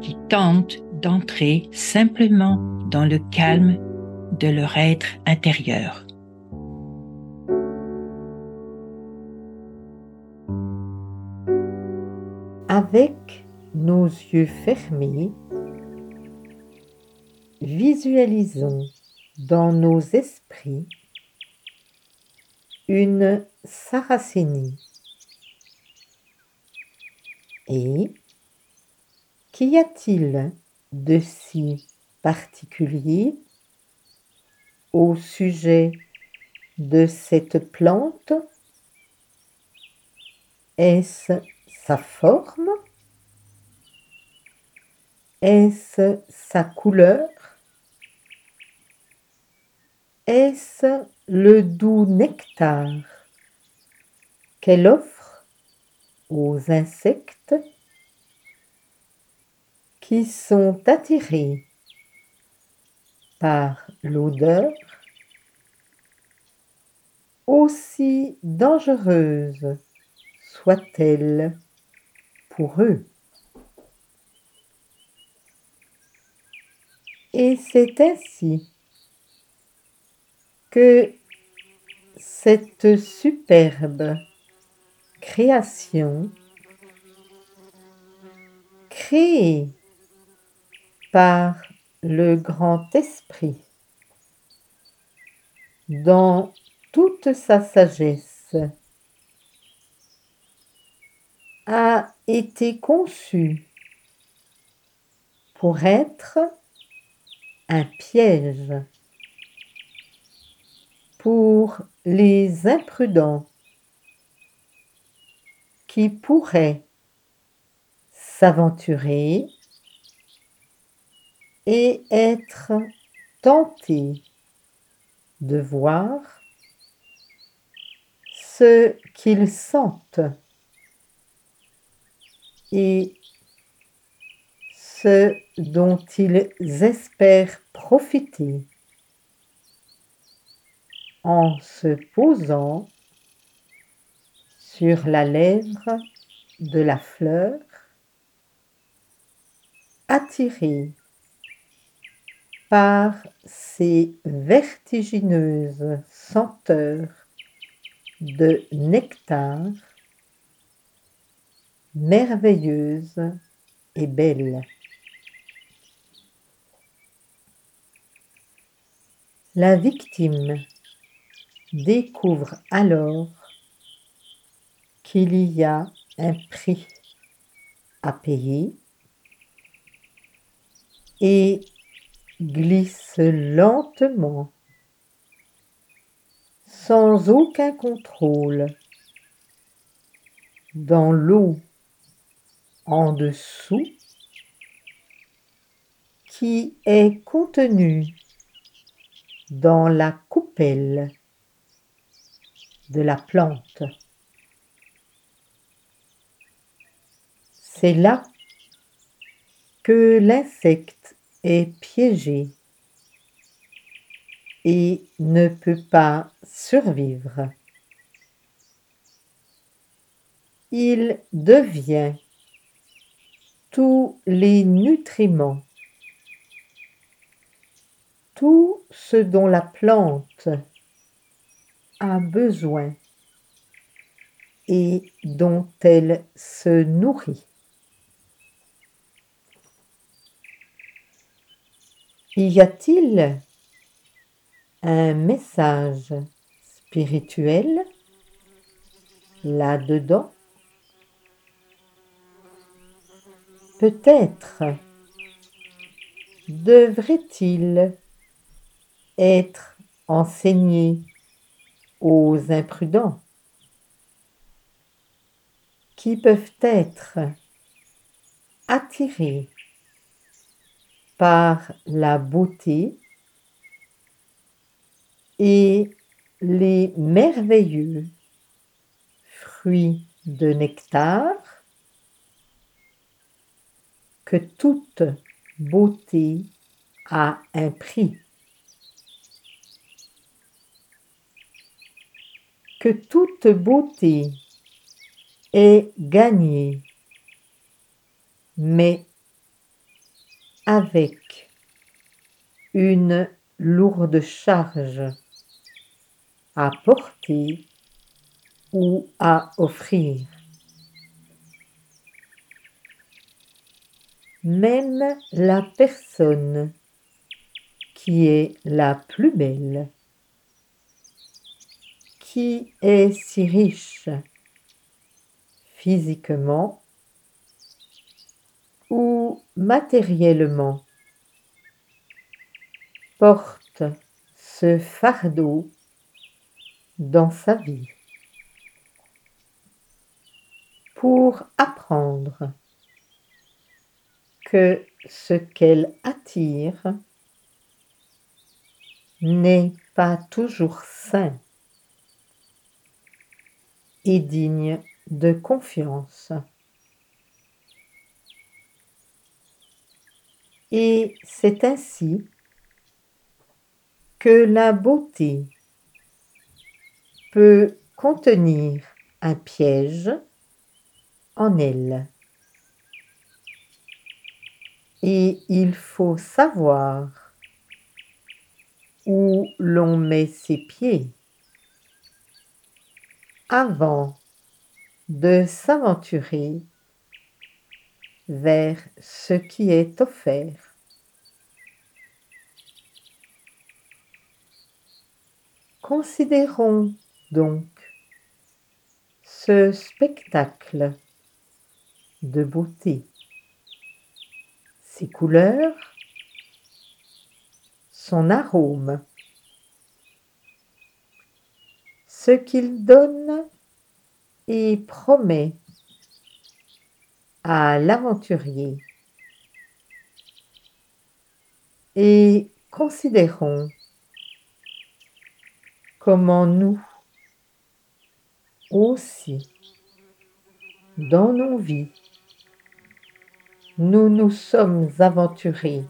qui tentent d'entrer simplement dans le calme de leur être intérieur. Avec nos yeux fermés, visualisons dans nos esprits une saracénie. Et qu'y a-t-il de si particulier au sujet de cette plante? Est-ce sa forme? Est-ce sa couleur? Est-ce le doux nectar qu'elle offre aux insectes? Qui sont attirés par l'odeur aussi dangereuse soit-elle pour eux. Et c'est ainsi que cette superbe création créée par le grand esprit dans toute sa sagesse a été conçue pour être un piège pour les imprudents qui pourraient s'aventurer et être tentés de voir ce qu'ils sentent et ce dont ils espèrent profiter en se posant sur la lèvre de la fleur, attiré par ces vertigineuses senteurs de nectar merveilleuses et belles. La victime découvre alors qu'il y a un prix à payer et glisse lentement, sans aucun contrôle, dans l'eau en dessous qui est contenue dans la coupelle de la plante. C'est là que l'insecte est piégé et ne peut pas survivre. Il devient tous les nutriments, tout ce dont la plante a besoin et dont elle se nourrit. Y a-t-il un message spirituel là-dedans? Peut-être devrait-il être enseigné aux imprudents qui peuvent être attirés par la beauté et les merveilleux fruits de nectar que toute beauté a un prix. Que toute beauté est gagnée, mais avec une lourde charge à porter ou à offrir. Même la personne qui est la plus belle, qui est si riche physiquement ou matériellement, porte ce fardeau dans sa vie pour apprendre que ce qu'elle attire n'est pas toujours sain et digne de confiance. Et c'est ainsi que la beauté peut contenir un piège en elle. Et il faut savoir où l'on met ses pieds avant de s'aventurer vers ce qui est offert. Considérons donc ce spectacle de beauté, ses couleurs, son arôme, ce qu'il donne et promet à l'aventurier. Et considérons comment nous aussi, dans nos vies, nous nous sommes aventurés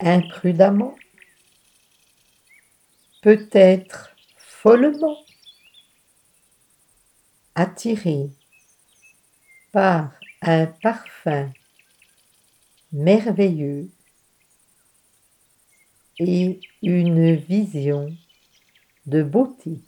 imprudemment, peut-être follement, attirés par un parfum merveilleux et une vision de beauté.